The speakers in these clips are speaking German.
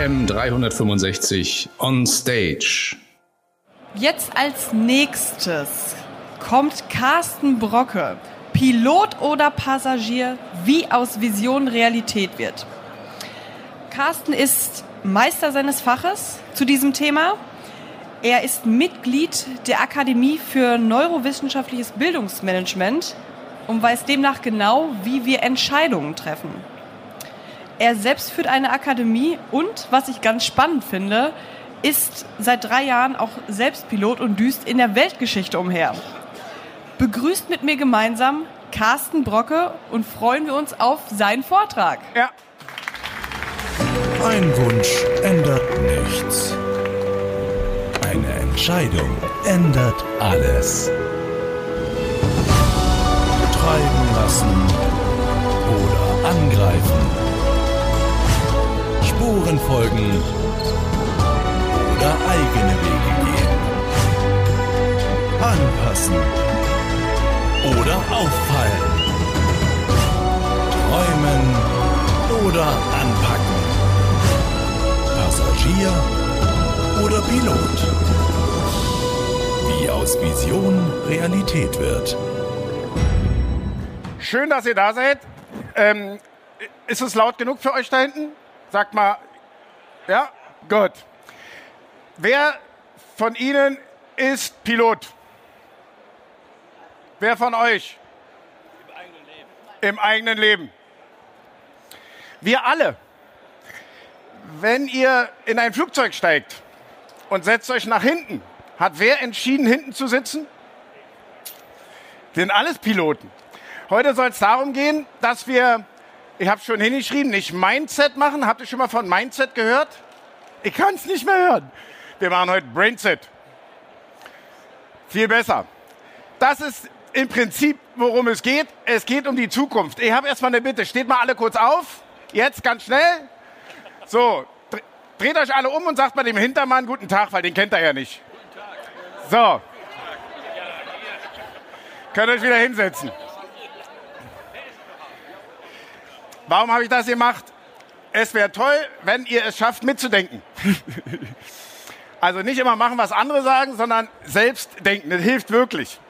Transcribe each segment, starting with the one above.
AM 365 on stage. Jetzt als nächstes kommt Carsten Brocke, Pilot oder Passagier, wie aus Vision Realität wird. Carsten ist Meister seines Faches zu diesem Thema. Er ist Mitglied der Akademie für Neurowissenschaftliches Bildungsmanagement und weiß demnach genau, wie wir Entscheidungen treffen. Er selbst führt eine Akademie und, was ich ganz spannend finde, ist seit drei Jahren auch selbst Pilot und düst in der Weltgeschichte umher. Begrüßt mit mir gemeinsam Carsten Brocke und freuen wir uns auf seinen Vortrag. Ja. Ein Wunsch ändert nichts. Eine Entscheidung ändert alles. Treiben lassen oder angreifen. Spuren folgen oder eigene Wege gehen. Anpassen oder auffallen. Träumen oder anpacken. Passagier oder Pilot. Wie aus Vision Realität wird. Schön, dass ihr da seid. Ähm, ist es laut genug für euch da hinten? Sagt mal, ja, gut. Wer von Ihnen ist Pilot? Wer von euch? Im eigenen Leben. Im eigenen Leben. Wir alle. Wenn ihr in ein Flugzeug steigt und setzt euch nach hinten, hat wer entschieden, hinten zu sitzen? Sind alles Piloten. Heute soll es darum gehen, dass wir, ich habe schon hingeschrieben, nicht Mindset machen. Habt ihr schon mal von Mindset gehört? Ich kann es nicht mehr hören. Wir machen heute Brainset. Viel besser. Das ist im Prinzip, worum es geht. Es geht um die Zukunft. Ich habe erstmal eine Bitte. Steht mal alle kurz auf. Jetzt ganz schnell. So, dreht euch alle um und sagt mal dem Hintermann guten Tag, weil den kennt er ja nicht. So. Könnt euch wieder hinsetzen. Warum habe ich das gemacht? Es wäre toll, wenn ihr es schafft, mitzudenken. also nicht immer machen, was andere sagen, sondern selbst denken. Das hilft wirklich.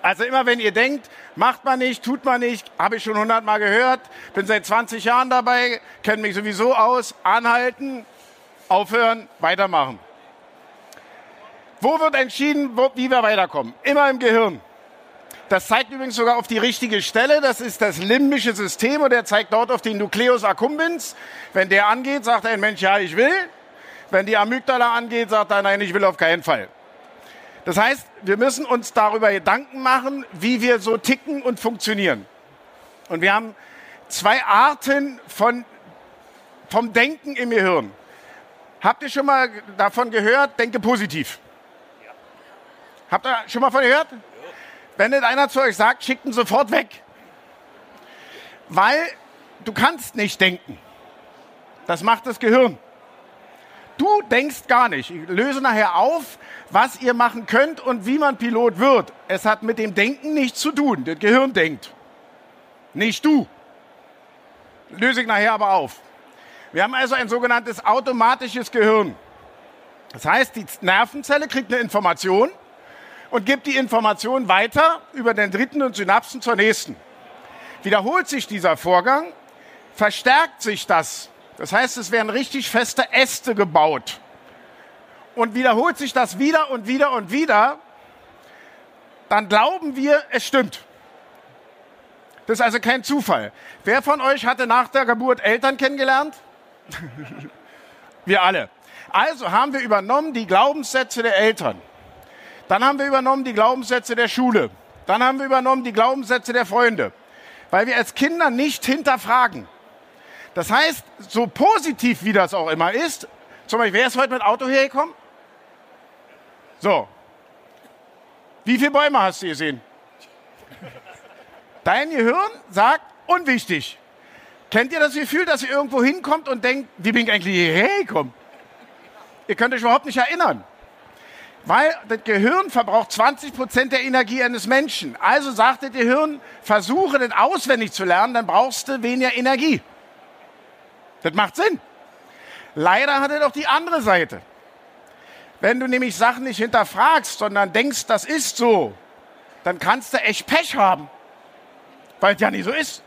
Also immer, wenn ihr denkt, macht man nicht, tut man nicht, habe ich schon hundertmal gehört, bin seit 20 Jahren dabei, kenne mich sowieso aus, anhalten, aufhören, weitermachen. Wo wird entschieden, wie wir weiterkommen? Immer im Gehirn. Das zeigt übrigens sogar auf die richtige Stelle. Das ist das limbische System und der zeigt dort auf den Nucleus accumbens. Wenn der angeht, sagt ein Mensch, ja, ich will. Wenn die Amygdala angeht, sagt er, nein, ich will auf keinen Fall. Das heißt, wir müssen uns darüber Gedanken machen, wie wir so ticken und funktionieren. Und wir haben zwei Arten von, vom Denken im Gehirn. Habt ihr schon mal davon gehört? Denke positiv. Habt ihr schon mal von gehört? Wenn nicht einer zu euch sagt, schickt ihn sofort weg. Weil du kannst nicht denken. Das macht das Gehirn. Du denkst gar nicht. Ich löse nachher auf, was ihr machen könnt und wie man Pilot wird. Es hat mit dem Denken nichts zu tun. Das Gehirn denkt. Nicht du. Löse ich nachher aber auf. Wir haben also ein sogenanntes automatisches Gehirn. Das heißt, die Nervenzelle kriegt eine Information und gibt die Information weiter über den dritten und Synapsen zur nächsten. Wiederholt sich dieser Vorgang, verstärkt sich das. Das heißt, es werden richtig feste Äste gebaut. Und wiederholt sich das wieder und wieder und wieder, dann glauben wir, es stimmt. Das ist also kein Zufall. Wer von euch hatte nach der Geburt Eltern kennengelernt? wir alle. Also haben wir übernommen die Glaubenssätze der Eltern. Dann haben wir übernommen die Glaubenssätze der Schule. Dann haben wir übernommen die Glaubenssätze der Freunde. Weil wir als Kinder nicht hinterfragen. Das heißt, so positiv wie das auch immer ist, zum Beispiel, wer ist heute mit Auto hergekommen? So. Wie viele Bäume hast du gesehen? Dein Gehirn sagt, unwichtig. Kennt ihr das Gefühl, dass ihr irgendwo hinkommt und denkt, wie bin ich eigentlich hierher gekommen? Ihr könnt euch überhaupt nicht erinnern. Weil das Gehirn verbraucht 20 Prozent der Energie eines Menschen. Also sagt das Gehirn, versuche das auswendig zu lernen, dann brauchst du weniger Energie. Das macht Sinn. Leider hat er doch die andere Seite. Wenn du nämlich Sachen nicht hinterfragst, sondern denkst, das ist so, dann kannst du echt Pech haben, weil es ja nicht so ist.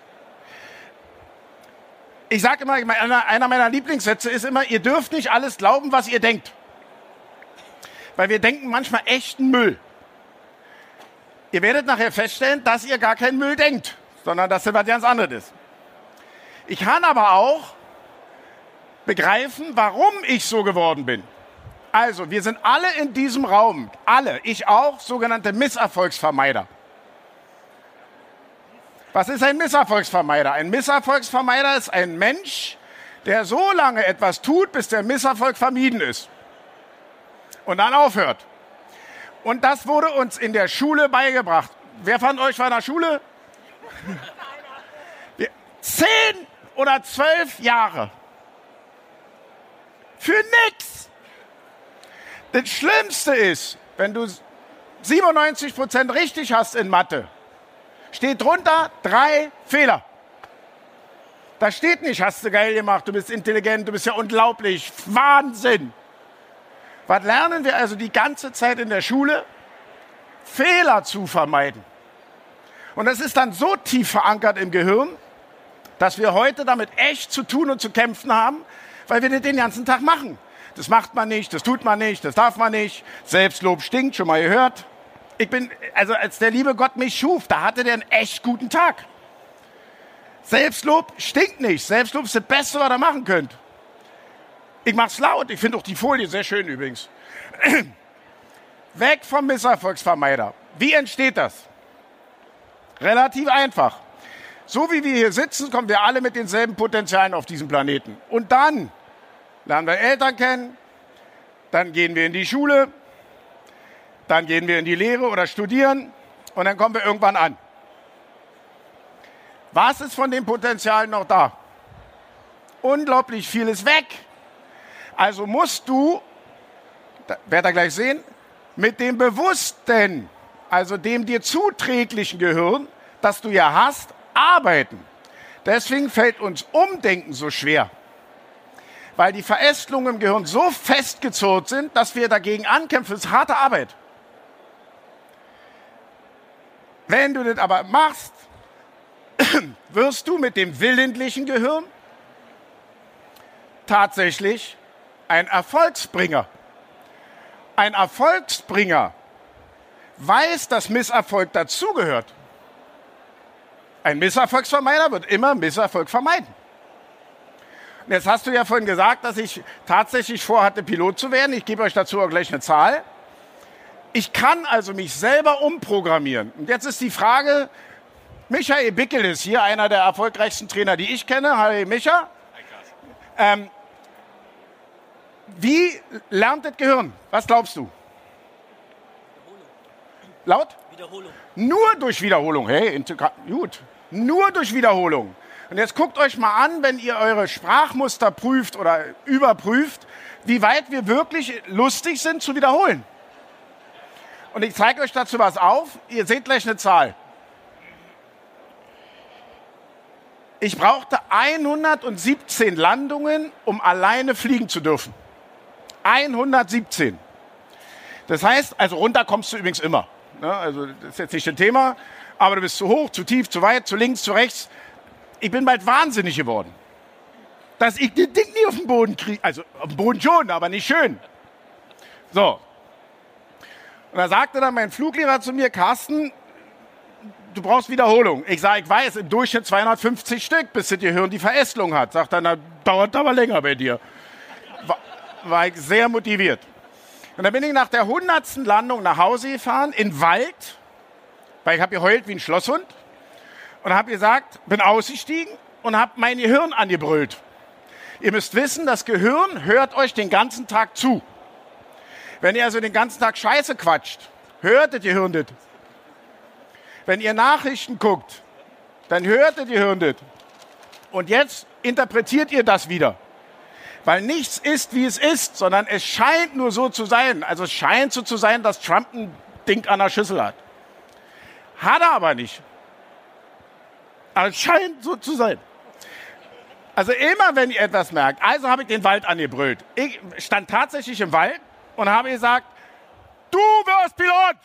Ich sage immer, einer meiner Lieblingssätze ist immer, ihr dürft nicht alles glauben, was ihr denkt. Weil wir denken manchmal echten Müll. Ihr werdet nachher feststellen, dass ihr gar keinen Müll denkt, sondern dass das was ganz anderes ist. Ich kann aber auch begreifen, warum ich so geworden bin. Also, wir sind alle in diesem Raum, alle, ich auch, sogenannte Misserfolgsvermeider. Was ist ein Misserfolgsvermeider? Ein Misserfolgsvermeider ist ein Mensch, der so lange etwas tut, bis der Misserfolg vermieden ist. Und dann aufhört. Und das wurde uns in der Schule beigebracht. Wer von euch war in der Schule? Zehn oder zwölf Jahre. Für nichts. Das Schlimmste ist, wenn du 97 Prozent richtig hast in Mathe, steht drunter drei Fehler. Da steht nicht, hast du geil gemacht, du bist intelligent, du bist ja unglaublich, Wahnsinn. Was lernen wir also die ganze Zeit in der Schule? Fehler zu vermeiden. Und das ist dann so tief verankert im Gehirn, dass wir heute damit echt zu tun und zu kämpfen haben, weil wir das den ganzen Tag machen. Das macht man nicht, das tut man nicht, das darf man nicht. Selbstlob stinkt, schon mal gehört. Ich bin, also als der liebe Gott mich schuf, da hatte der einen echt guten Tag. Selbstlob stinkt nicht. Selbstlob ist das Beste, was ihr machen könnt. Ich mach's laut. Ich finde auch die Folie sehr schön übrigens. Weg vom Misserfolgsvermeider. Wie entsteht das? Relativ einfach. So wie wir hier sitzen, kommen wir alle mit denselben Potenzialen auf diesem Planeten. Und dann lernen wir Eltern kennen, dann gehen wir in die Schule, dann gehen wir in die Lehre oder studieren und dann kommen wir irgendwann an. Was ist von dem Potenzial noch da? Unglaublich viel ist weg. Also musst du, werdet ihr gleich sehen, mit dem bewussten, also dem dir zuträglichen Gehirn, das du ja hast, arbeiten. Deswegen fällt uns Umdenken so schwer. Weil die Verästelungen im Gehirn so festgezurrt sind, dass wir dagegen ankämpfen. Das ist harte Arbeit. Wenn du das aber machst, wirst du mit dem willentlichen Gehirn tatsächlich ein Erfolgsbringer. Ein Erfolgsbringer weiß, dass Misserfolg dazugehört. Ein Misserfolgsvermeider wird immer Misserfolg vermeiden. Und jetzt hast du ja vorhin gesagt, dass ich tatsächlich vorhatte, Pilot zu werden. Ich gebe euch dazu auch gleich eine Zahl. Ich kann also mich selber umprogrammieren. Und jetzt ist die Frage, Michael Bickel ist hier einer der erfolgreichsten Trainer, die ich kenne. Hi Micha. Ähm, wie lernt das Gehirn? Was glaubst du? Laut? Wiederholung. Nur durch Wiederholung. Hey, gut. Nur durch Wiederholung. Und jetzt guckt euch mal an, wenn ihr eure Sprachmuster prüft oder überprüft, wie weit wir wirklich lustig sind zu wiederholen. Und ich zeige euch dazu was auf. Ihr seht gleich eine Zahl. Ich brauchte 117 Landungen, um alleine fliegen zu dürfen. 117. Das heißt, also runter kommst du übrigens immer. Ne? Also das ist jetzt nicht ein Thema, aber du bist zu hoch, zu tief, zu weit, zu links, zu rechts. Ich bin bald wahnsinnig geworden. Dass ich das Ding nie auf den Boden kriege. Also auf dem Boden schon, aber nicht schön. So. Und da sagte dann mein Fluglehrer zu mir, Carsten, du brauchst Wiederholung. Ich sage, ich weiß, im Durchschnitt 250 Stück, bis das Gehirn die Verästelung hat. Sagt dann, dauert aber länger bei dir. War, ich sehr motiviert. Und dann bin ich nach der hundertsten Landung nach Hause gefahren, in Wald, weil ich habe geheult wie ein Schlosshund. Und habe gesagt, bin ausgestiegen und habe mein Gehirn angebrüllt. Ihr müsst wissen, das Gehirn hört euch den ganzen Tag zu. Wenn ihr also den ganzen Tag Scheiße quatscht, hört das Gehirn das. Wenn ihr Nachrichten guckt, dann hört das Gehirn das. Und jetzt interpretiert ihr das wieder. Weil nichts ist, wie es ist, sondern es scheint nur so zu sein. Also es scheint so zu sein, dass Trump ein Ding an der Schüssel hat. Hat er aber nicht. Aber es scheint so zu sein. Also immer, wenn ihr etwas merkt. Also habe ich den Wald angebrüllt. Ich stand tatsächlich im Wald und habe gesagt, du wirst Pilot.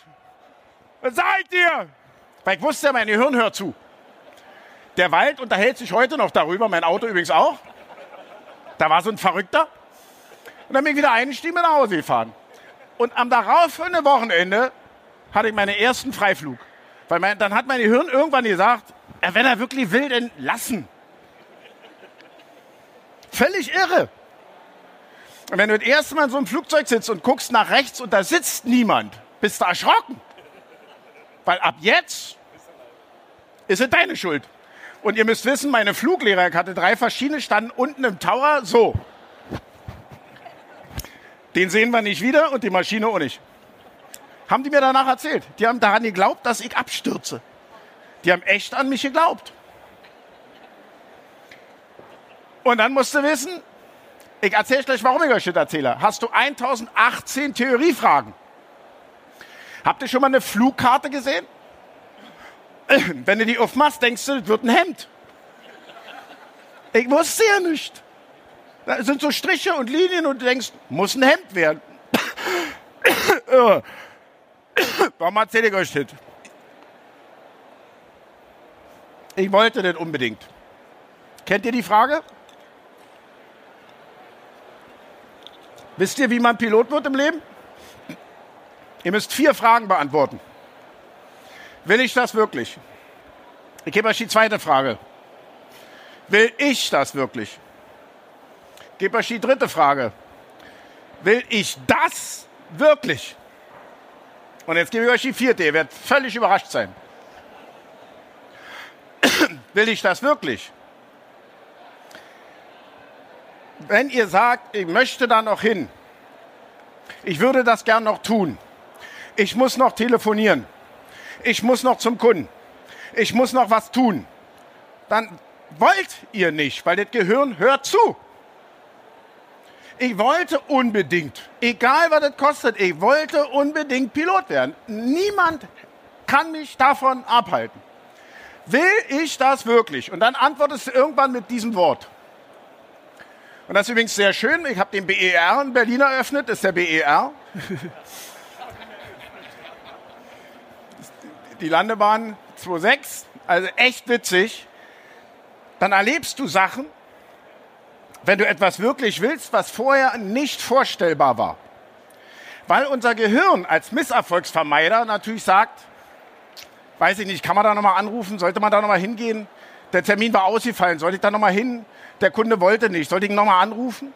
Was seid ihr? Weil ich wusste, mein Gehirn hört zu. Der Wald unterhält sich heute noch darüber, mein Auto übrigens auch. Da war so ein Verrückter. Und dann bin ich wieder eingestiegen und nach Hause gefahren. Und am darauffolgenden Wochenende hatte ich meinen ersten Freiflug. Weil mein, dann hat mein Gehirn irgendwann gesagt, ja, wenn er wirklich will, dann lassen. Völlig irre. Und wenn du das erste Mal in so einem Flugzeug sitzt und guckst nach rechts und da sitzt niemand, bist du erschrocken. Weil ab jetzt ist es deine Schuld. Und ihr müsst wissen, meine Fluglehrer, ich hatte drei verschiedene, standen unten im Tower so. Den sehen wir nicht wieder und die Maschine auch nicht. Haben die mir danach erzählt. Die haben daran geglaubt, dass ich abstürze. Die haben echt an mich geglaubt. Und dann musst du wissen, ich erzähle gleich, warum ich euch das erzähle. Hast du 1018 Theoriefragen? Habt ihr schon mal eine Flugkarte gesehen? Wenn du die aufmachst, denkst du, das wird ein Hemd. Ich wusste ja nicht. Da sind so Striche und Linien und du denkst, muss ein Hemd werden. Warum erzähle ich euch das? Ich wollte das unbedingt. Kennt ihr die Frage? Wisst ihr, wie man Pilot wird im Leben? Ihr müsst vier Fragen beantworten. Will ich das wirklich? Ich gebe euch die zweite Frage. Will ich das wirklich? Ich gebe euch die dritte Frage. Will ich das wirklich? Und jetzt gebe ich euch die vierte. Ihr werdet völlig überrascht sein. Will ich das wirklich? Wenn ihr sagt, ich möchte da noch hin, ich würde das gern noch tun, ich muss noch telefonieren, ich muss noch zum Kunden, ich muss noch was tun, dann wollt ihr nicht, weil das Gehirn hört zu. Ich wollte unbedingt, egal was das kostet, ich wollte unbedingt Pilot werden. Niemand kann mich davon abhalten. Will ich das wirklich? Und dann antwortest du irgendwann mit diesem Wort. Und das ist übrigens sehr schön. Ich habe den BER in Berlin eröffnet. Das ist der BER. Die Landebahn 26. Also echt witzig. Dann erlebst du Sachen, wenn du etwas wirklich willst, was vorher nicht vorstellbar war. Weil unser Gehirn als Misserfolgsvermeider natürlich sagt, weiß ich nicht, kann man da nochmal anrufen, sollte man da nochmal hingehen? Der Termin war ausgefallen, sollte ich da nochmal hin? Der Kunde wollte nicht, sollte ich ihn nochmal anrufen?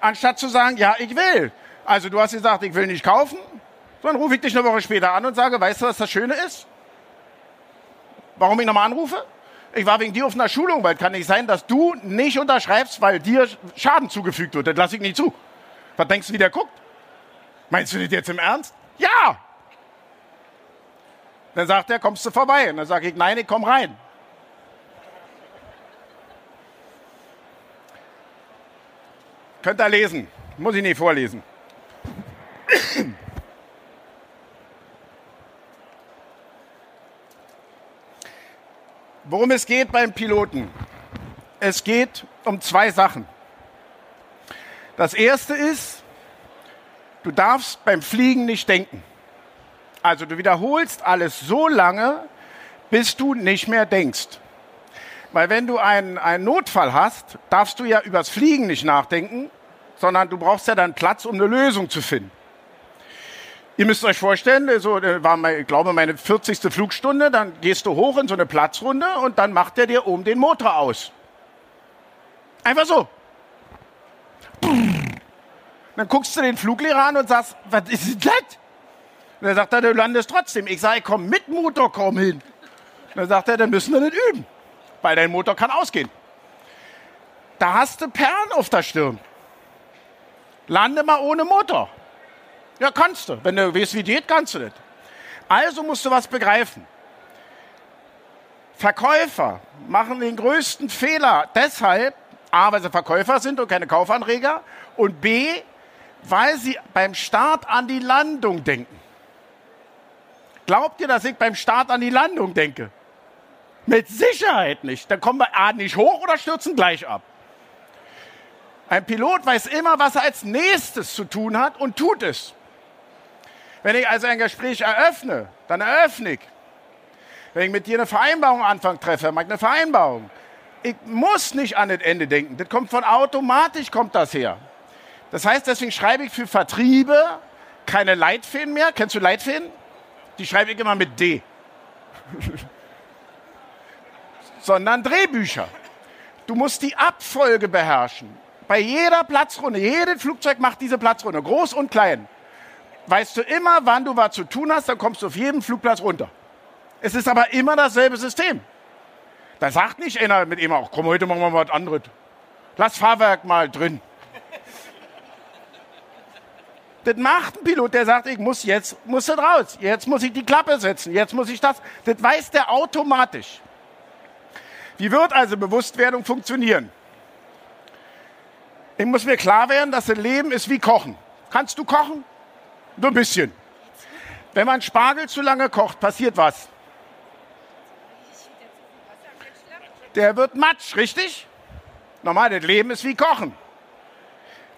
Anstatt zu sagen, ja, ich will. Also du hast gesagt, ich will nicht kaufen, dann rufe ich dich eine Woche später an und sage, weißt du, was das Schöne ist? Warum ich nochmal anrufe? Ich war wegen dir auf einer Schulung, weil es kann nicht sein, dass du nicht unterschreibst, weil dir Schaden zugefügt wird. Das lasse ich nicht zu. Was denkst du, wie der guckt? Meinst du das jetzt im Ernst? Ja! Dann sagt er, kommst du vorbei? Und dann sage ich, nein, ich komme rein. Könnt ihr lesen. Muss ich nicht vorlesen. Worum es geht beim Piloten? Es geht um zwei Sachen. Das erste ist, du darfst beim Fliegen nicht denken. Also du wiederholst alles so lange, bis du nicht mehr denkst. Weil wenn du einen, einen Notfall hast, darfst du ja übers Fliegen nicht nachdenken, sondern du brauchst ja dann Platz, um eine Lösung zu finden. Ihr müsst euch vorstellen, so war, mein, ich glaube, meine 40. Flugstunde, dann gehst du hoch in so eine Platzrunde und dann macht er dir oben den Motor aus. Einfach so. Dann guckst du den Fluglehrer an und sagst, was ist denn das? Und dann sagt er, du landest trotzdem. Ich sage, komm mit Motor, komm hin. Und dann sagt er, dann müssen wir nicht üben, weil dein Motor kann ausgehen. Da hast du Perlen auf der Stirn. Lande mal ohne Motor. Ja, kannst du. Wenn du weißt, wie geht, kannst du das. Also musst du was begreifen. Verkäufer machen den größten Fehler deshalb, A, weil sie Verkäufer sind und keine Kaufanreger und B, weil sie beim Start an die Landung denken. Glaubt ihr, dass ich beim Start an die Landung denke? Mit Sicherheit nicht. Dann kommen wir A nicht hoch oder stürzen gleich ab. Ein Pilot weiß immer, was er als nächstes zu tun hat und tut es. Wenn ich also ein Gespräch eröffne, dann eröffne ich. Wenn ich mit dir eine Vereinbarung anfange treffe, mache ich eine Vereinbarung. Ich muss nicht an das Ende denken. Das kommt von automatisch, kommt das her. Das heißt, deswegen schreibe ich für Vertriebe keine Leitfäden mehr. Kennst du Leitfäden? Die schreibe ich immer mit D. Sondern Drehbücher. Du musst die Abfolge beherrschen. Bei jeder Platzrunde, jedes Flugzeug macht diese Platzrunde, groß und klein. Weißt du immer, wann du was zu tun hast, dann kommst du auf jedem Flugplatz runter. Es ist aber immer dasselbe System. Da sagt nicht einer mit ihm auch, komm, heute machen wir mal was anderes. Lass Fahrwerk mal drin. Das macht ein Pilot, der sagt, ich muss jetzt, muss das raus. Jetzt muss ich die Klappe setzen. Jetzt muss ich das. Das weiß der automatisch. Wie wird also Bewusstwerdung funktionieren? Ich muss mir klar werden, dass das Leben ist wie Kochen. Kannst du kochen? Nur ein bisschen. Wenn man Spargel zu lange kocht, passiert was? Der wird matsch, richtig? Normal, das Leben ist wie Kochen.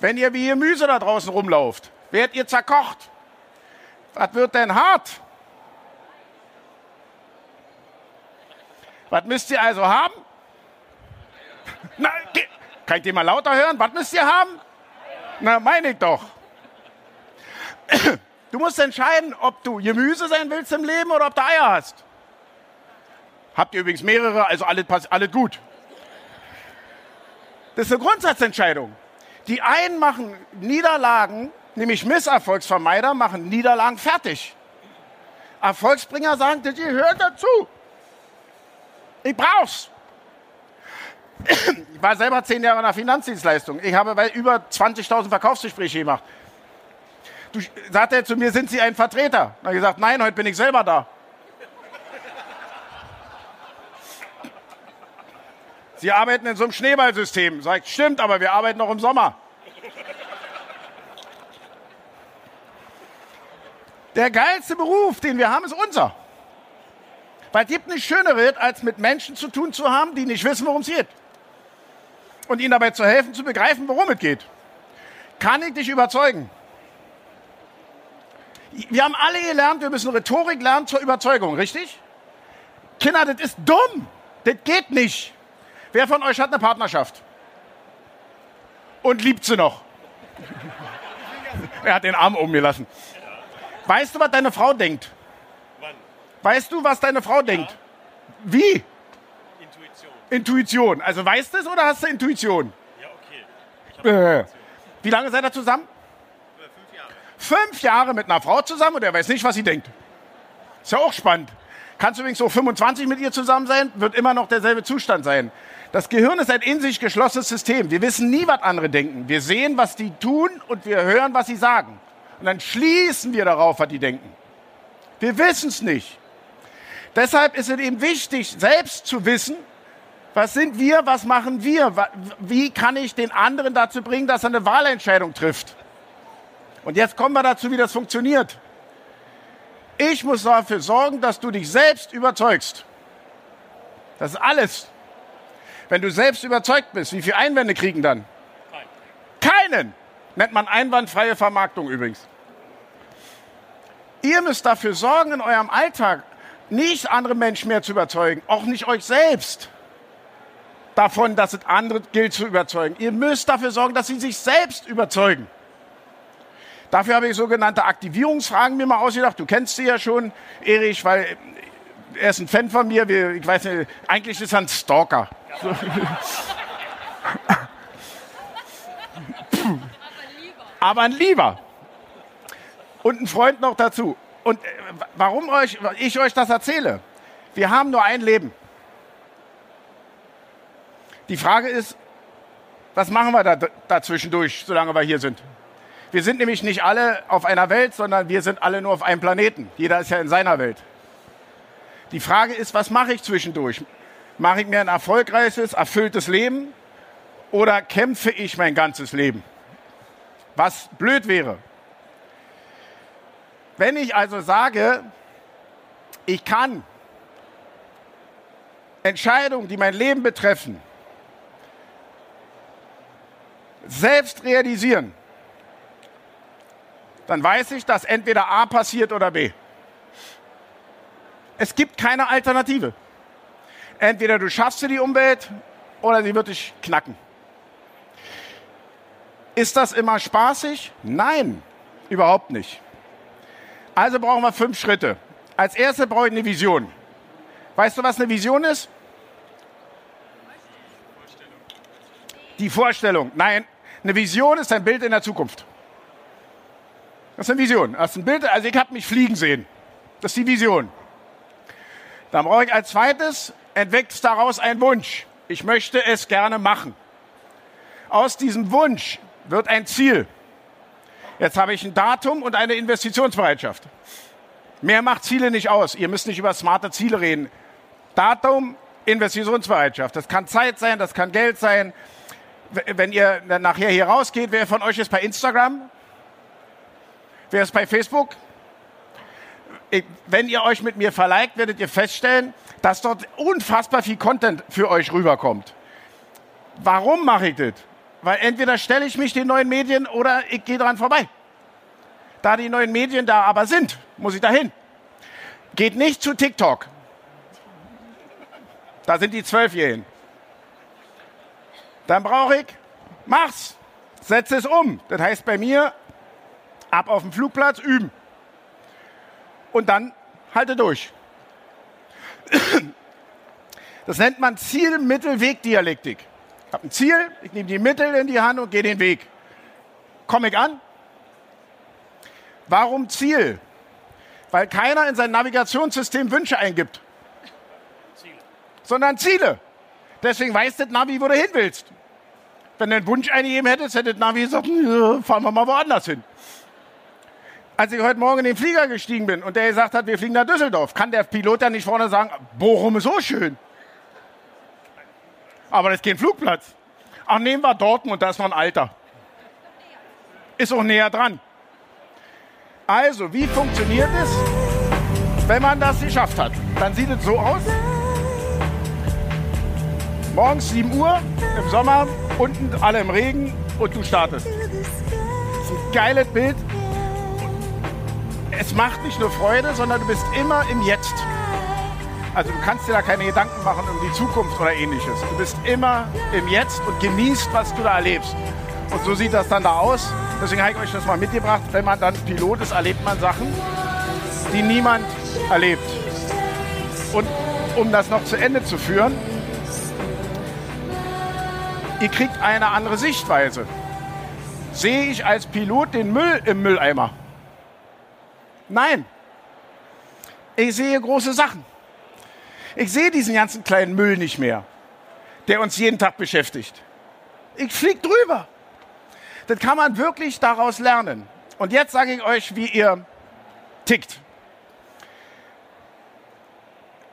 Wenn ihr wie Gemüse da draußen rumlauft, werdet ihr zerkocht. Was wird denn hart? Was müsst ihr also haben? Na, kann ich den mal lauter hören? Was müsst ihr haben? Na, meine ich doch. Du musst entscheiden, ob du Gemüse sein willst im Leben oder ob du Eier hast. Habt ihr übrigens mehrere, also alles, alles gut. Das ist eine Grundsatzentscheidung. Die einen machen Niederlagen, nämlich Misserfolgsvermeider, machen Niederlagen fertig. Erfolgsbringer sagen, das gehört dazu. Ich brauch's. Ich war selber zehn Jahre in der Finanzdienstleistung. Ich habe über 20.000 Verkaufsgespräche gemacht. Du, sagt er zu mir, sind Sie ein Vertreter? Dann habe ich gesagt, nein, heute bin ich selber da. Sie arbeiten in so einem Schneeballsystem. Sagt, stimmt, aber wir arbeiten noch im Sommer. Der geilste Beruf, den wir haben, ist unser. Weil es gibt nichts Schöneres, als mit Menschen zu tun zu haben, die nicht wissen, worum es geht. Und ihnen dabei zu helfen, zu begreifen, worum es geht. Kann ich dich überzeugen? Wir haben alle gelernt, wir müssen Rhetorik lernen zur Überzeugung, richtig? Kinder, das ist dumm. Das geht nicht. Wer von euch hat eine Partnerschaft? Und liebt sie noch? er hat den Arm umgelassen. Weißt du, was deine Frau denkt? Wann? Weißt du, was deine Frau ja. denkt? Wie? Intuition. Intuition. Also weißt du es oder hast du Intuition? Ja, okay. Äh. Wie lange seid ihr zusammen? Fünf Jahre. Mit einer Frau zusammen und er weiß nicht, was sie denkt. Ist ja auch spannend. Kannst übrigens so 25 mit ihr zusammen sein, wird immer noch derselbe Zustand sein. Das Gehirn ist ein in sich geschlossenes System. Wir wissen nie, was andere denken. Wir sehen, was die tun und wir hören, was sie sagen. Und dann schließen wir darauf, was die denken. Wir wissen es nicht. Deshalb ist es eben wichtig, selbst zu wissen, was sind wir, was machen wir, wie kann ich den anderen dazu bringen, dass er eine Wahlentscheidung trifft. Und jetzt kommen wir dazu, wie das funktioniert. Ich muss dafür sorgen, dass du dich selbst überzeugst. Das ist alles. Wenn du selbst überzeugt bist, wie viele Einwände kriegen dann? Keinen. Nennt man einwandfreie Vermarktung übrigens. Ihr müsst dafür sorgen, in eurem Alltag nicht andere Menschen mehr zu überzeugen, auch nicht euch selbst davon, dass es andere gilt zu überzeugen. Ihr müsst dafür sorgen, dass sie sich selbst überzeugen. Dafür habe ich sogenannte Aktivierungsfragen mir mal ausgedacht. Du kennst sie ja schon, Erich, weil er ist ein Fan von mir. Ich weiß nicht, eigentlich ist er ein Stalker. So. Aber ein Lieber. Und ein Freund noch dazu. Und äh, warum euch, ich euch das erzähle? Wir haben nur ein Leben. Die Frage ist, was machen wir da, dazwischendurch, solange wir hier sind? Wir sind nämlich nicht alle auf einer Welt, sondern wir sind alle nur auf einem Planeten. Jeder ist ja in seiner Welt. Die Frage ist, was mache ich zwischendurch? Mache ich mir ein erfolgreiches, erfülltes Leben oder kämpfe ich mein ganzes Leben? Was blöd wäre. Wenn ich also sage, ich kann Entscheidungen, die mein Leben betreffen, selbst realisieren, dann weiß ich, dass entweder A passiert oder B. Es gibt keine Alternative. Entweder du schaffst dir die Umwelt oder sie wird dich knacken. Ist das immer spaßig? Nein, überhaupt nicht. Also brauchen wir fünf Schritte. Als erstes brauche ich eine Vision. Weißt du, was eine Vision ist? Die Vorstellung. Nein, eine Vision ist ein Bild in der Zukunft. Das ist eine Vision. Das ist ein Bild, also ich habe mich fliegen sehen. Das ist die Vision. Dann brauche ich als zweites, entwächst daraus ein Wunsch. Ich möchte es gerne machen. Aus diesem Wunsch wird ein Ziel. Jetzt habe ich ein Datum und eine Investitionsbereitschaft. Mehr macht Ziele nicht aus. Ihr müsst nicht über smarte Ziele reden. Datum, Investitionsbereitschaft. Das kann Zeit sein, das kann Geld sein. Wenn ihr nachher hier rausgeht, wer von euch ist bei Instagram? Wer ist bei Facebook? Wenn ihr euch mit mir verliked, werdet ihr feststellen, dass dort unfassbar viel Content für euch rüberkommt. Warum mache ich das? Weil entweder stelle ich mich den neuen Medien oder ich gehe dran vorbei. Da die neuen Medien da aber sind, muss ich dahin. Geht nicht zu TikTok. Da sind die Zwölfjährigen. Dann brauche ich, mach's, setze es um. Das heißt bei mir, ab auf dem Flugplatz üben. Und dann halte durch. Das nennt man Ziel-Mittel-Weg-Dialektik. Ich habe ein Ziel, ich nehme die Mittel in die Hand und gehe den Weg. Komme ich an? Warum Ziel? Weil keiner in sein Navigationssystem Wünsche eingibt. Ziele. Sondern Ziele. Deswegen weiß das Navi, wo du hin willst. Wenn du einen Wunsch eingegeben hättest, hätte das Navi gesagt, fahren wir mal woanders hin. Als ich heute Morgen in den Flieger gestiegen bin und der gesagt hat, wir fliegen nach Düsseldorf, kann der Pilot ja nicht vorne sagen, Bochum ist so schön. Aber das ist kein Flugplatz. Ach, nehmen wir Dortmund, da ist noch ein Alter. Ist auch näher dran. Also, wie funktioniert es, wenn man das geschafft hat? Dann sieht es so aus. Morgens 7 Uhr im Sommer, unten alle im Regen und du startest. Das ist ein geiles Bild. Es macht nicht nur Freude, sondern du bist immer im Jetzt. Also du kannst dir da keine Gedanken machen um die Zukunft oder ähnliches. Du bist immer im Jetzt und genießt, was du da erlebst. Und so sieht das dann da aus. Deswegen habe ich euch das mal mitgebracht. Wenn man dann Pilot ist, erlebt man Sachen, die niemand erlebt. Und um das noch zu Ende zu führen, ihr kriegt eine andere Sichtweise. Sehe ich als Pilot den Müll im Mülleimer? Nein. Ich sehe große Sachen. Ich sehe diesen ganzen kleinen Müll nicht mehr, der uns jeden Tag beschäftigt. Ich fliege drüber. Das kann man wirklich daraus lernen. Und jetzt sage ich euch, wie ihr tickt.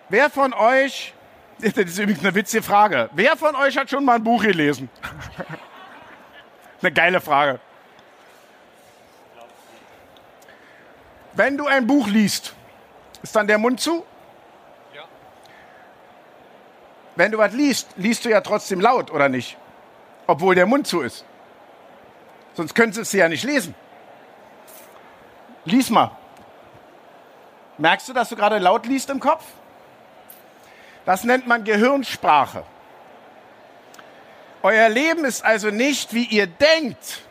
Wer von euch, das ist übrigens eine witzige Frage, wer von euch hat schon mal ein Buch gelesen? eine geile Frage. Wenn du ein Buch liest, ist dann der Mund zu? Ja. Wenn du was liest, liest du ja trotzdem laut, oder nicht? Obwohl der Mund zu ist. Sonst könntest du ja nicht lesen. Lies mal. Merkst du, dass du gerade laut liest im Kopf? Das nennt man Gehirnsprache. Euer Leben ist also nicht, wie ihr denkt,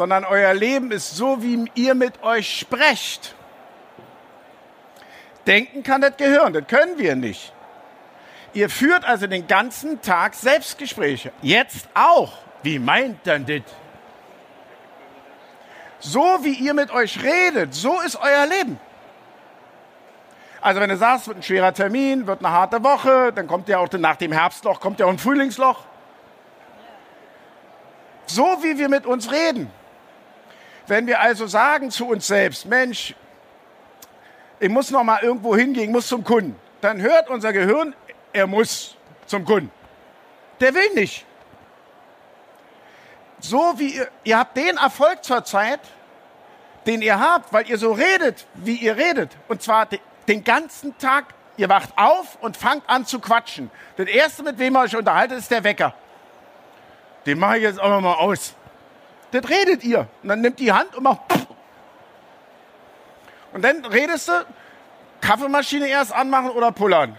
sondern euer Leben ist so, wie ihr mit euch sprecht. Denken kann das Gehirn, das können wir nicht. Ihr führt also den ganzen Tag Selbstgespräche. Jetzt auch. Wie meint denn das? So wie ihr mit euch redet, so ist euer Leben. Also wenn du sagst, wird ein schwerer Termin, wird eine harte Woche, dann kommt ja auch nach dem Herbstloch, kommt ja auch ein Frühlingsloch. So wie wir mit uns reden. Wenn wir also sagen zu uns selbst, Mensch, ich muss noch mal irgendwo hingehen, ich muss zum Kunden, dann hört unser Gehirn, er muss zum Kunden. Der will nicht so wie ihr, ihr habt den Erfolg zurzeit, den ihr habt, weil ihr so redet, wie ihr redet. Und zwar den ganzen Tag. Ihr wacht auf und fangt an zu quatschen. Das erste, mit wem ihr euch unterhaltet, ist der Wecker. den mache ich jetzt auch mal aus. Das redet ihr. Und dann nimmt die Hand und macht. Und dann redest du, Kaffeemaschine erst anmachen oder pullern?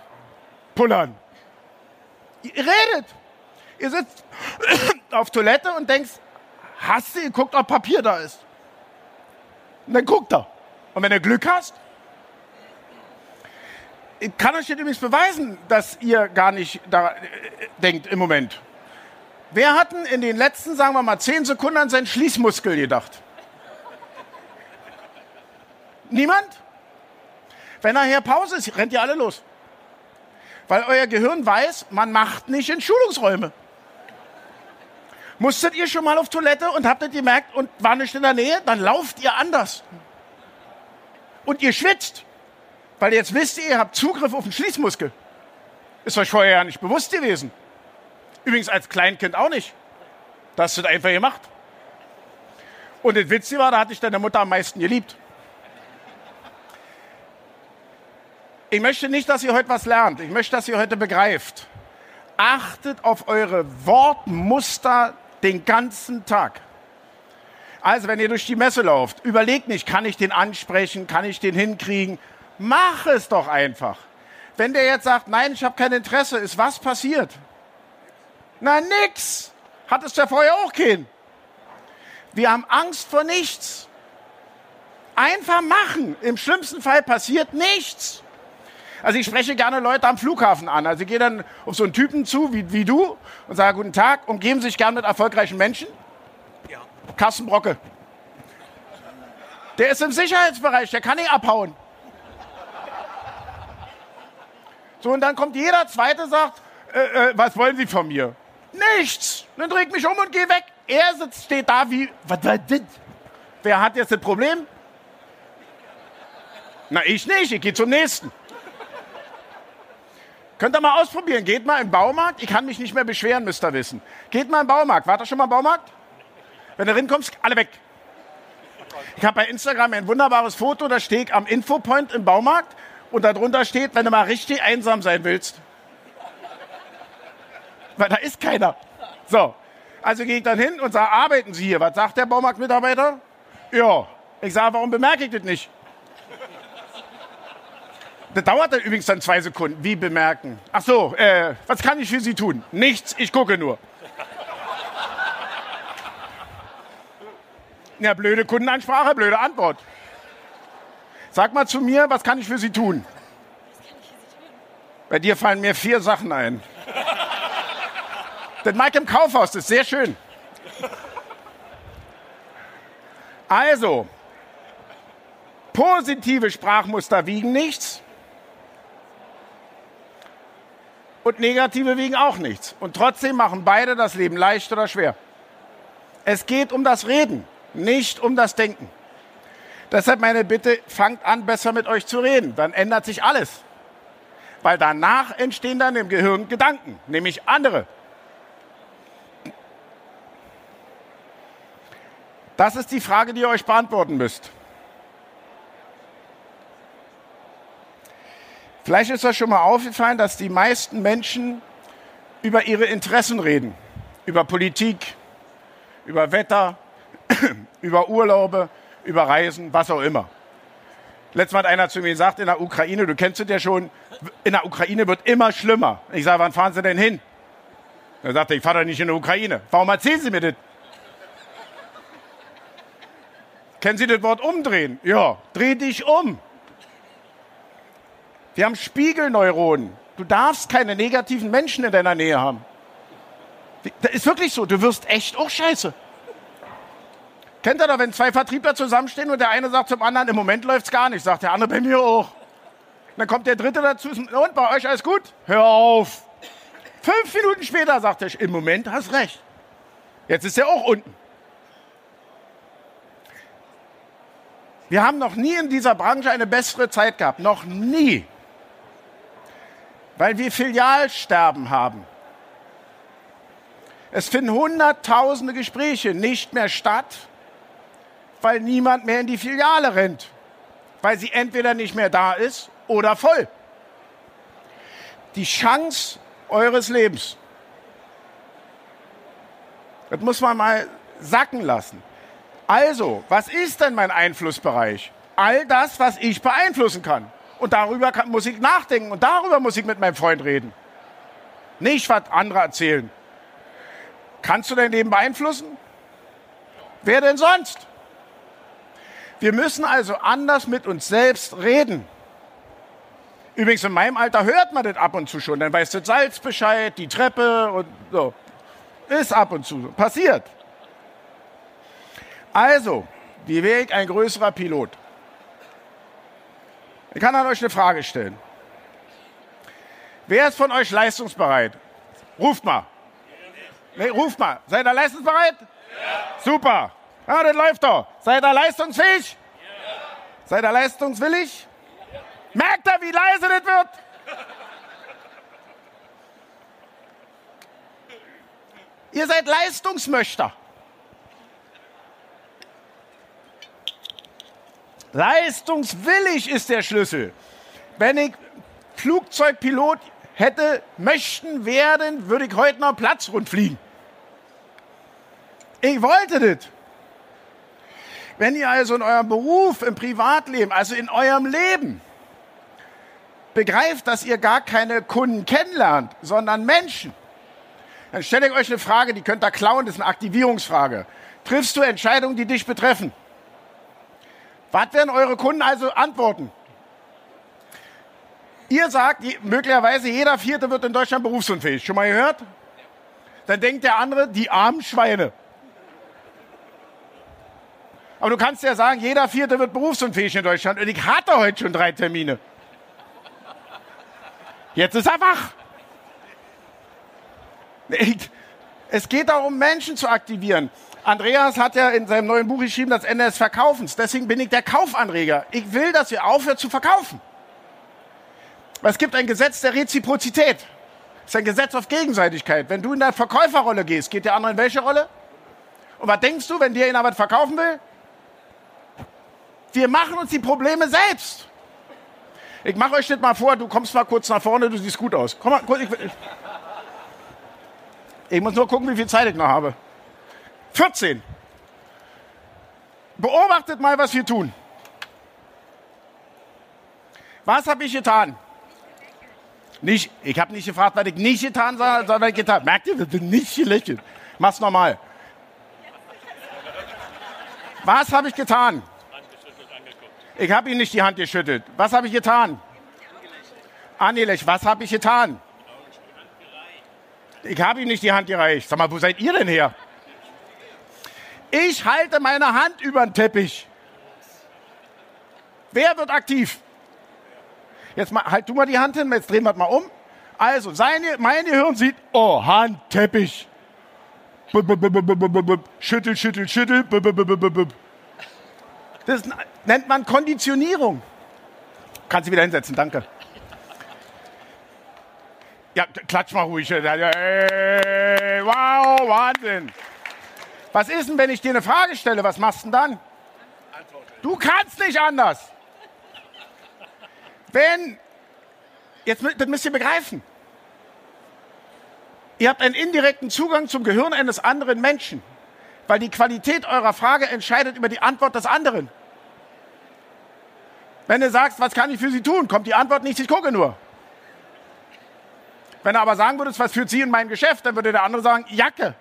Pullern. Ihr redet. Ihr sitzt auf Toilette und denkst, hast du geguckt, ob Papier da ist? Und dann guckt er. Und wenn du Glück hast, ich kann euch jetzt übrigens beweisen, dass ihr gar nicht da äh, denkt im Moment. Wer hat denn in den letzten, sagen wir mal, zehn Sekunden an seinen Schließmuskel gedacht? Niemand? Wenn nachher Pause ist, rennt ihr alle los. Weil euer Gehirn weiß, man macht nicht in Schulungsräume. Musstet ihr schon mal auf Toilette und habt ihr gemerkt und war nicht in der Nähe? Dann lauft ihr anders. Und ihr schwitzt. Weil jetzt wisst ihr, ihr habt Zugriff auf den Schließmuskel. Ist euch vorher ja nicht bewusst gewesen. Übrigens als Kleinkind auch nicht. Das hast einfach gemacht. Und das Witzige war, da hatte ich deine Mutter am meisten geliebt. Ich möchte nicht, dass ihr heute was lernt. Ich möchte, dass ihr heute begreift. Achtet auf eure Wortmuster den ganzen Tag. Also, wenn ihr durch die Messe lauft, überlegt nicht, kann ich den ansprechen, kann ich den hinkriegen? Mach es doch einfach. Wenn der jetzt sagt, nein, ich habe kein Interesse, ist was passiert? Na, nix. Hat es ja vorher auch keinen. Wir haben Angst vor nichts. Einfach machen. Im schlimmsten Fall passiert nichts. Also ich spreche gerne Leute am Flughafen an. Also ich gehe dann auf so einen Typen zu, wie, wie du, und sage Guten Tag, umgeben sich gern mit erfolgreichen Menschen. Ja. Carsten Brocke. Der ist im Sicherheitsbereich, der kann nicht abhauen. So, und dann kommt jeder Zweite sagt, äh, äh, was wollen Sie von mir? Nichts. Dann drehe ich mich um und gehe weg. Er sitzt, steht da wie, was war das? Wer hat jetzt das Problem? Na, ich nicht, ich gehe zum nächsten. Könnt ihr mal ausprobieren. Geht mal im Baumarkt. Ich kann mich nicht mehr beschweren, müsst ihr wissen. Geht mal im Baumarkt. Wart ihr schon mal im Baumarkt? Wenn du reinkommst, alle weg. Ich habe bei Instagram ein wunderbares Foto, da stehe ich am Infopoint im Baumarkt und darunter steht, wenn du mal richtig einsam sein willst. Weil da ist keiner. So, also gehe ich dann hin und sage, arbeiten Sie hier? Was sagt der Baumarktmitarbeiter? Ja. Ich sage, warum bemerke ich das nicht? Das dauert dann übrigens dann zwei Sekunden. Wie bemerken? Ach so, äh, was kann ich für Sie tun? Nichts, ich gucke nur. Ja, blöde Kundenansprache, blöde Antwort. Sag mal zu mir, was kann ich für Sie tun? Bei dir fallen mir vier Sachen ein. Das Mike im Kaufhaus, das ist sehr schön. Also, positive Sprachmuster wiegen nichts und negative wiegen auch nichts. Und trotzdem machen beide das Leben leicht oder schwer. Es geht um das Reden, nicht um das Denken. Deshalb meine Bitte, fangt an, besser mit euch zu reden. Dann ändert sich alles. Weil danach entstehen dann im Gehirn Gedanken, nämlich andere. Das ist die Frage, die ihr euch beantworten müsst. Vielleicht ist euch schon mal aufgefallen, dass die meisten Menschen über ihre Interessen reden. Über Politik, über Wetter, über Urlaube, über Reisen, was auch immer. Letztes Mal hat einer zu mir gesagt, in der Ukraine, du kennst es ja schon, in der Ukraine wird immer schlimmer. Ich sage, wann fahren Sie denn hin? Er sagte, ich fahre doch nicht in die Ukraine. Warum erzählen Sie mir das? Kennen Sie das Wort umdrehen? Ja, dreh dich um. Wir haben Spiegelneuronen. Du darfst keine negativen Menschen in deiner Nähe haben. Das ist wirklich so. Du wirst echt auch scheiße. Kennt ihr doch, wenn zwei Vertriebler zusammenstehen und der eine sagt zum anderen, im Moment läuft es gar nicht, sagt der andere bei mir auch. dann kommt der dritte dazu und bei euch alles gut? Hör auf. Fünf Minuten später sagt er, im Moment hast recht. Jetzt ist er auch unten. Wir haben noch nie in dieser Branche eine bessere Zeit gehabt. Noch nie weil wir Filialsterben haben. Es finden hunderttausende Gespräche nicht mehr statt, weil niemand mehr in die Filiale rennt, weil sie entweder nicht mehr da ist oder voll. Die Chance eures Lebens. Das muss man mal sacken lassen. Also, was ist denn mein Einflussbereich? All das, was ich beeinflussen kann. Und darüber kann, muss ich nachdenken und darüber muss ich mit meinem Freund reden. Nicht, was andere erzählen. Kannst du dein Leben beeinflussen? Wer denn sonst? Wir müssen also anders mit uns selbst reden. Übrigens, in meinem Alter hört man das ab und zu schon. Dann weißt du Salz Bescheid, die Treppe und so. Ist ab und zu passiert. Also, wie wäre ich ein größerer Pilot? Ich kann an euch eine Frage stellen. Wer ist von euch leistungsbereit? Ruft mal. Nee, ruft mal. Seid ihr leistungsbereit? Ja. Super. Ja, das läuft doch. Seid ihr leistungsfähig? Ja. Seid ihr leistungswillig? Ja. Merkt ihr, wie leise das wird? Ihr seid Leistungsmöchter. Leistungswillig ist der Schlüssel. Wenn ich Flugzeugpilot hätte möchten werden, würde ich heute noch Platz rundfliegen. Ich wollte das. Wenn ihr also in eurem Beruf, im Privatleben, also in eurem Leben begreift, dass ihr gar keine Kunden kennenlernt, sondern Menschen, dann stelle ich euch eine Frage, die könnt ihr klauen, das ist eine Aktivierungsfrage. Triffst du Entscheidungen, die dich betreffen? Was werden eure Kunden also antworten? Ihr sagt, möglicherweise jeder Vierte wird in Deutschland berufsunfähig. Schon mal gehört? Dann denkt der andere, die armen Schweine. Aber du kannst ja sagen, jeder Vierte wird berufsunfähig in Deutschland. Und ich hatte heute schon drei Termine. Jetzt ist er wach. Es geht darum, Menschen zu aktivieren. Andreas hat ja in seinem neuen Buch geschrieben, das Ende des Verkaufens. Deswegen bin ich der Kaufanreger. Ich will, dass ihr aufhört zu verkaufen. Es gibt ein Gesetz der Reziprozität. Das ist ein Gesetz auf Gegenseitigkeit. Wenn du in der Verkäuferrolle gehst, geht der andere in welche Rolle? Und was denkst du, wenn dir einer was verkaufen will? Wir machen uns die Probleme selbst. Ich mache euch das mal vor, du kommst mal kurz nach vorne, du siehst gut aus. Komm mal, ich, ich muss nur gucken, wie viel Zeit ich noch habe. 14. Beobachtet mal, was wir tun. Was habe ich getan? Nicht, ich habe nicht gefragt, was ich nicht getan habe, sondern was ich getan Merkt ihr, wir sind nicht gelächelt. Mach's nochmal. Was habe ich getan? Ich habe ihm nicht die Hand geschüttelt. Was habe ich getan? Angelächelt. Was habe ich getan? Ich habe ihm nicht die Hand gereicht. Sag mal, wo seid ihr denn her? Ich halte meine Hand über den Teppich. Wer wird aktiv? Jetzt mal, halt du mal die Hand hin, jetzt drehen wir mal um. Also, seine, mein Gehirn sieht, oh, Hand, Teppich. Schüttel, schüttel, schüttel. Das nennt man Konditionierung. Kannst du wieder hinsetzen, danke. Ja, klatsch mal ruhig. Wow, Wahnsinn. Was ist denn, wenn ich dir eine Frage stelle? Was machst du denn dann? Du kannst nicht anders. Wenn, jetzt das müsst ihr begreifen. Ihr habt einen indirekten Zugang zum Gehirn eines anderen Menschen, weil die Qualität eurer Frage entscheidet über die Antwort des anderen. Wenn du sagst, was kann ich für Sie tun, kommt die Antwort nicht, ich gucke nur. Wenn du aber sagen würdest, was führt Sie in mein Geschäft, dann würde der andere sagen, Jacke.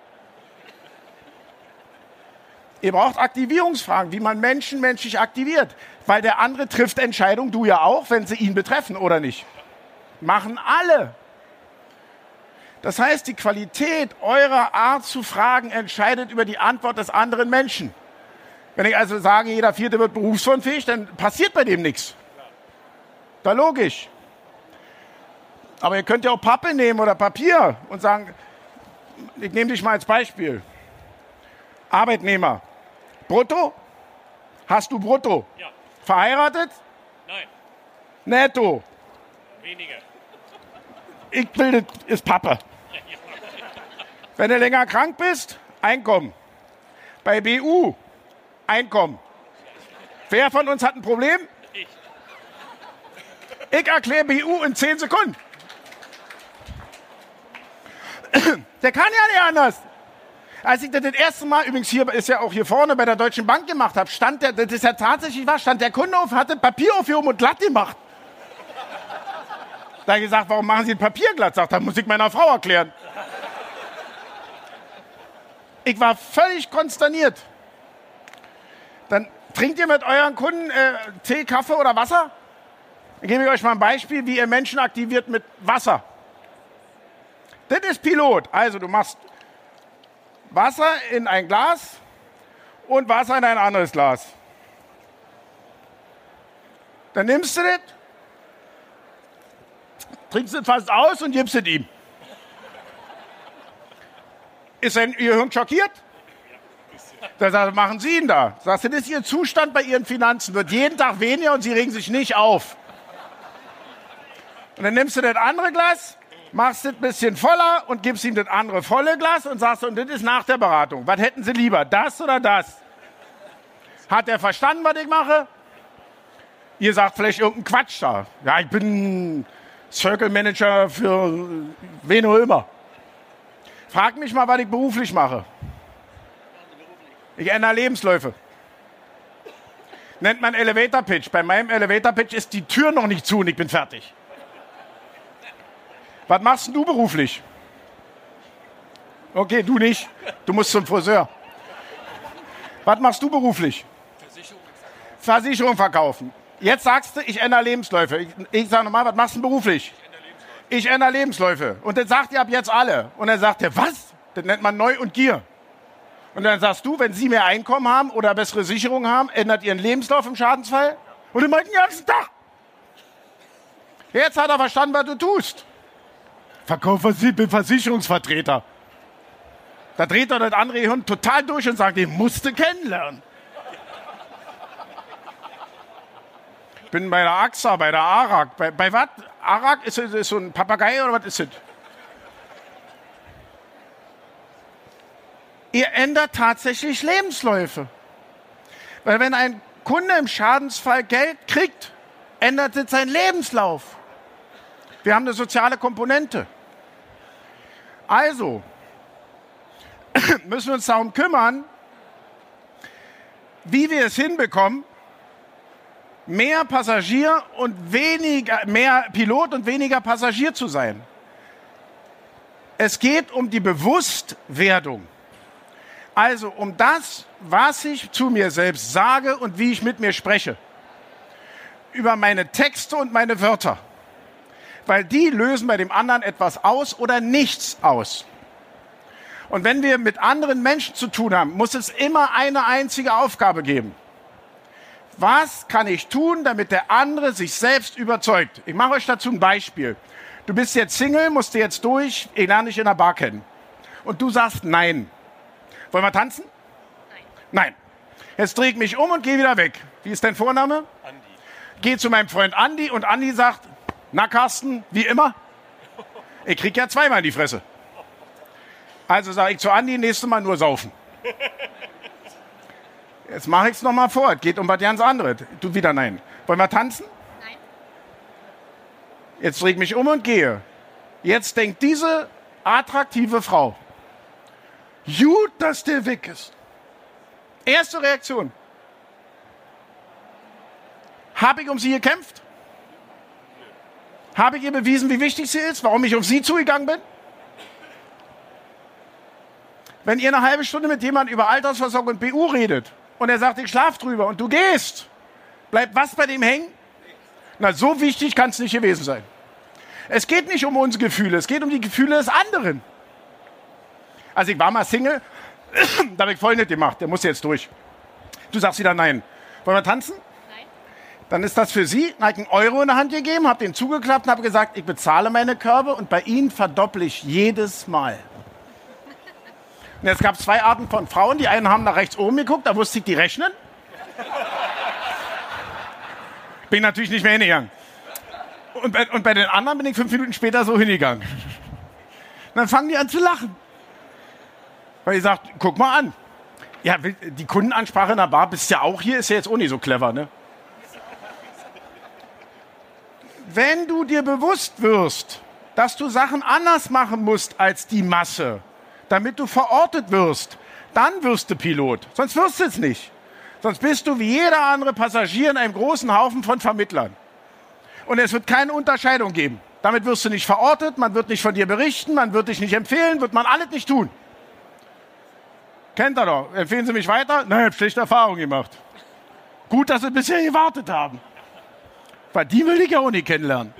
Ihr braucht Aktivierungsfragen, wie man Menschen menschlich aktiviert. Weil der andere trifft Entscheidungen, du ja auch, wenn sie ihn betreffen oder nicht. Machen alle. Das heißt, die Qualität eurer Art zu fragen entscheidet über die Antwort des anderen Menschen. Wenn ich also sage, jeder Vierte wird berufsunfähig, dann passiert bei dem nichts. Da logisch. Aber ihr könnt ja auch Pappe nehmen oder Papier und sagen, ich nehme dich mal als Beispiel. Arbeitnehmer. Brutto? Hast du brutto? Ja. Verheiratet? Nein. Netto? Weniger. Ich das ist Pappe. Wenn du länger krank bist, Einkommen. Bei BU, Einkommen. Wer von uns hat ein Problem? Ich. Ich erkläre BU in 10 Sekunden. Der kann ja nicht anders. Als ich das das erste Mal, übrigens hier ist ja auch hier vorne bei der Deutschen Bank gemacht habe, stand der, das ist ja tatsächlich wahr, stand der Kunde auf, hatte Papier aufgehoben und glatt gemacht. Da gesagt, warum machen Sie ein Papier glatt? Sagt, das muss ich meiner Frau erklären. Ich war völlig konsterniert. Dann trinkt ihr mit euren Kunden äh, Tee, Kaffee oder Wasser? Dann gebe ich euch mal ein Beispiel, wie ihr Menschen aktiviert mit Wasser. Das ist Pilot. Also du machst Wasser in ein Glas und Wasser in ein anderes Glas. Dann nimmst du das, trinkst es fast aus und gibst es ihm. Ist sein Gehirn schockiert? Da sagt, machen Sie ihn da. Sagst du, das ist Ihr Zustand bei Ihren Finanzen. Wird jeden Tag weniger und Sie regen sich nicht auf. Und dann nimmst du das andere Glas, machst ein bisschen voller und gibst ihm das andere volle Glas und sagst, und das ist nach der Beratung. Was hätten Sie lieber, das oder das? Hat er verstanden, was ich mache? Ihr sagt vielleicht irgendeinen Quatsch da. Ja, ich bin Circle Manager für wen auch immer. Frag mich mal, was ich beruflich mache. Ich ändere Lebensläufe. Nennt man Elevator Pitch. Bei meinem Elevator Pitch ist die Tür noch nicht zu und ich bin fertig. Was machst du beruflich? Okay, du nicht. Du musst zum Friseur. Was machst du beruflich? Versicherung verkaufen. Jetzt sagst du, ich ändere Lebensläufe. Ich, ich sage nochmal, was machst du beruflich? Ich ändere Lebensläufe. Und dann sagt ihr ab jetzt alle. Und dann sagt er, was? Das nennt man Neu und Gier. Und dann sagst du, wenn Sie mehr Einkommen haben oder bessere Sicherung haben, ändert Ihren Lebenslauf im Schadensfall? Und immer den ganzen Tag. Jetzt hat er verstanden, was du tust. Verkauf ich bin Versicherungsvertreter. Da dreht er das andere Hund total durch und sagt, den musst du kennenlernen. Ich bin bei der AXA, bei der ARAG. Bei, bei was? ARAG ist, ist so ein Papagei oder was ist das? Ihr ändert tatsächlich Lebensläufe. Weil wenn ein Kunde im Schadensfall Geld kriegt, ändert es seinen Lebenslauf. Wir haben eine soziale Komponente. Also müssen wir uns darum kümmern, wie wir es hinbekommen, mehr Passagier und weniger, mehr Pilot und weniger Passagier zu sein. Es geht um die Bewusstwerdung. Also um das, was ich zu mir selbst sage und wie ich mit mir spreche. Über meine Texte und meine Wörter. Weil die lösen bei dem anderen etwas aus oder nichts aus. Und wenn wir mit anderen Menschen zu tun haben, muss es immer eine einzige Aufgabe geben. Was kann ich tun, damit der andere sich selbst überzeugt? Ich mache euch dazu ein Beispiel. Du bist jetzt Single, musst du jetzt durch, ich lerne dich in der Bar kennen. Und du sagst nein. Wollen wir tanzen? Nein. Nein. Jetzt drehe ich mich um und gehe wieder weg. Wie ist dein Vorname? Andi. Geh zu meinem Freund Andi und Andi sagt, na Carsten, wie immer? Ich krieg ja zweimal in die Fresse. Also sage ich zu Andi, nächstes Mal nur saufen. Jetzt mache ich es nochmal vor. Es geht um was ganz anderes. Du wieder nein. Wollen wir tanzen? Nein. Jetzt drehe ich mich um und gehe. Jetzt denkt diese attraktive Frau, Gut, dass der weg ist. Erste Reaktion. Habe ich um sie gekämpft? Habe ich ihr bewiesen, wie wichtig sie ist, warum ich auf sie zugegangen bin? Wenn ihr eine halbe Stunde mit jemandem über Altersversorgung und BU redet und er sagt, ich schlaf drüber und du gehst, bleibt was bei dem hängen? Na, so wichtig kann es nicht gewesen sein. Es geht nicht um unsere Gefühle, es geht um die Gefühle des anderen. Also ich war mal Single, da habe ich voll nicht gemacht, der muss jetzt durch. Du sagst wieder nein. Wollen wir tanzen? Dann ist das für Sie. Dann habe ich einen Euro in der Hand gegeben, habe den zugeklappt und habe gesagt, ich bezahle meine Körbe und bei Ihnen verdopple ich jedes Mal. Und jetzt gab es zwei Arten von Frauen. Die einen haben nach rechts oben geguckt, da wusste ich, die rechnen. Bin natürlich nicht mehr hingegangen. Und bei, und bei den anderen bin ich fünf Minuten später so hingegangen. Und dann fangen die an zu lachen. Weil ich sagt, guck mal an. Ja, die Kundenansprache in der Bar, bist ja auch hier, ist ja jetzt auch nicht so clever, ne? Wenn du dir bewusst wirst, dass du Sachen anders machen musst als die Masse, damit du verortet wirst. Dann wirst du Pilot. Sonst wirst du es nicht. Sonst bist du wie jeder andere Passagier in einem großen Haufen von Vermittlern. Und es wird keine Unterscheidung geben. Damit wirst du nicht verortet, man wird nicht von dir berichten, man wird dich nicht empfehlen, wird man alles nicht tun. Kennt ihr doch. Empfehlen Sie mich weiter? Nein, ich habe schlechte Erfahrungen gemacht. Gut, dass Sie bisher gewartet haben. Weil die will ich ja auch nicht kennenlernen.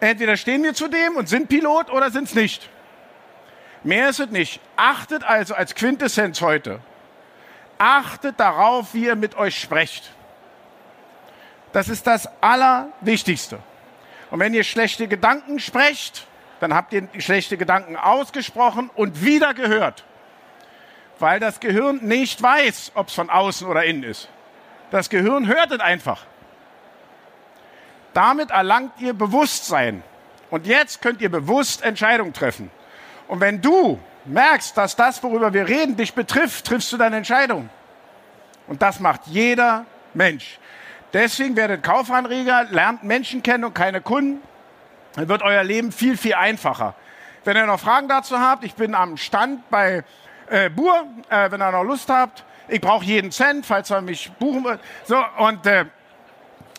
Entweder stehen wir zu dem und sind Pilot oder sind es nicht. Mehr ist es nicht. Achtet also als Quintessenz heute. Achtet darauf, wie ihr mit euch sprecht. Das ist das Allerwichtigste. Und wenn ihr schlechte Gedanken sprecht, dann habt ihr schlechte Gedanken ausgesprochen und wieder gehört. Weil das Gehirn nicht weiß, ob es von außen oder innen ist. Das Gehirn hört es einfach. Damit erlangt ihr Bewusstsein. Und jetzt könnt ihr bewusst Entscheidungen treffen. Und wenn du merkst, dass das, worüber wir reden, dich betrifft, triffst du deine Entscheidung. Und das macht jeder Mensch. Deswegen werdet Kaufanreger, lernt Menschen kennen und keine Kunden. Dann wird euer Leben viel, viel einfacher. Wenn ihr noch Fragen dazu habt, ich bin am Stand bei äh, Bur, äh, wenn ihr noch Lust habt. Ich brauche jeden Cent, falls ihr mich buchen wollt. So, und äh,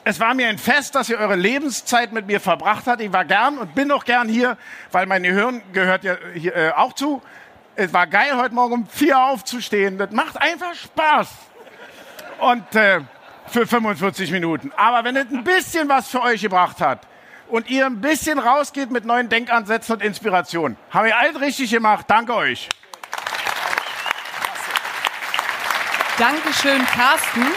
es war mir ein Fest, dass ihr eure Lebenszeit mit mir verbracht habt. Ich war gern und bin noch gern hier, weil mein Gehirn gehört ja hier, äh, auch zu. Es war geil, heute Morgen um vier aufzustehen. Das macht einfach Spaß. Und äh, für 45 Minuten. Aber wenn es ein bisschen was für euch gebracht hat und ihr ein bisschen rausgeht mit neuen Denkansätzen und Inspirationen, haben wir alles richtig gemacht. Danke euch. Dankeschön, Carsten.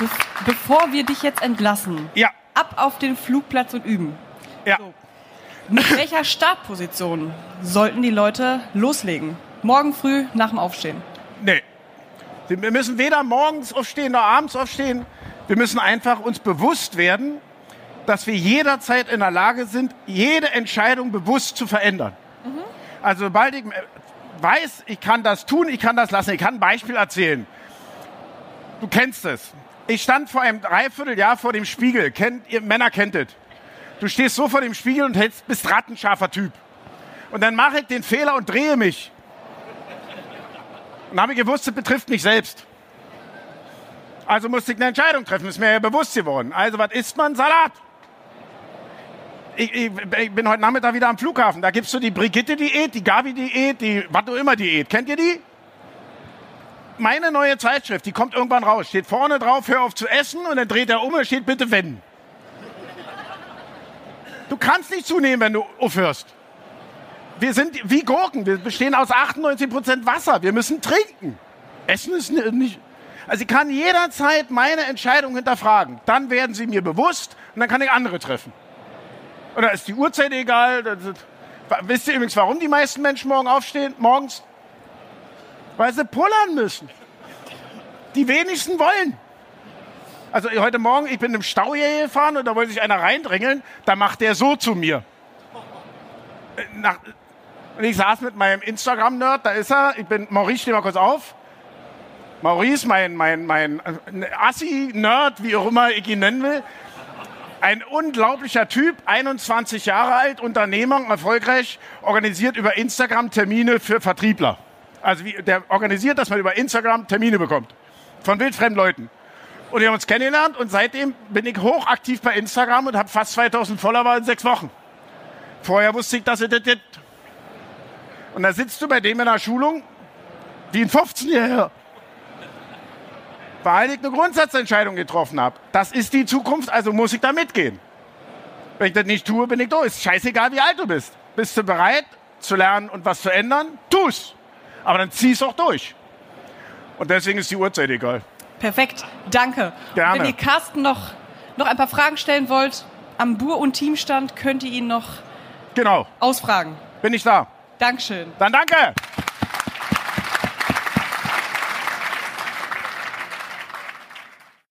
Be bevor wir dich jetzt entlassen, Ja, ab auf den Flugplatz und üben. ja. Mit welcher Startposition sollten die Leute loslegen? Morgen früh nach dem Aufstehen. Nee. Wir müssen weder morgens aufstehen noch abends aufstehen. Wir müssen einfach uns bewusst werden, dass wir jederzeit in der Lage sind, jede Entscheidung bewusst zu verändern. Also sobald ich äh, weiß, ich kann das tun, ich kann das lassen. Ich kann ein Beispiel erzählen. Du kennst es. Ich stand vor einem Dreivierteljahr vor dem Spiegel. Kennt ihr, Männer kennt es. Du stehst so vor dem Spiegel und hältst, bist rattenscharfer Typ. Und dann mache ich den Fehler und drehe mich. Und habe gewusst, es betrifft mich selbst. Also musste ich eine Entscheidung treffen, ist mir ja bewusst geworden. Also, was isst man? Salat. Ich, ich, ich bin heute Nachmittag wieder am Flughafen. Da gibt's so die Brigitte-Diät, die Gavi-Diät, die was auch immer Diät. Kennt ihr die? Meine neue Zeitschrift, die kommt irgendwann raus. Steht vorne drauf, hör auf zu essen und dann dreht er um und steht bitte wenden. Du kannst nicht zunehmen, wenn du aufhörst. Wir sind wie Gurken. Wir bestehen aus 98% Wasser. Wir müssen trinken. Essen ist nicht. Also ich kann jederzeit meine Entscheidung hinterfragen. Dann werden sie mir bewusst und dann kann ich andere treffen. Oder ist die Uhrzeit egal? Wisst ihr übrigens, warum die meisten Menschen morgen aufstehen? Morgens? Weil sie pullern müssen. Die wenigsten wollen. Also heute Morgen, ich bin im Stau hier gefahren und da wollte sich einer reindrängeln. Da macht der so zu mir. Äh, Nach, und ich saß mit meinem Instagram-Nerd, da ist er. Ich bin, Maurice, steh mal kurz auf. Maurice, mein, mein, mein äh, Assi-Nerd, wie auch immer ich ihn nennen will. Ein unglaublicher Typ, 21 Jahre alt, Unternehmer, erfolgreich, organisiert über Instagram Termine für Vertriebler. Also wie, der organisiert, dass man über Instagram Termine bekommt. Von wildfremden Leuten. Und wir haben uns kennengelernt und seitdem bin ich hochaktiv bei Instagram und habe fast 2000 Follower in sechs Wochen. Vorher wusste ich, dass es das gibt. Und da sitzt du bei dem in der Schulung, wie ein 15-Jähriger. Weil ich eine Grundsatzentscheidung getroffen habe. Das ist die Zukunft, also muss ich da mitgehen. Wenn ich das nicht tue, bin ich durch. Scheißegal, wie alt du bist. Bist du bereit zu lernen und was zu ändern? Tu's. Aber dann zieh's auch durch. Und deswegen ist die Uhrzeit egal. Perfekt, danke. Gerne. Wenn ihr Carsten noch, noch ein paar Fragen stellen wollt, am Bur- und Teamstand könnt ihr ihn noch Genau. ausfragen. Bin ich da. Dankeschön. Dann danke.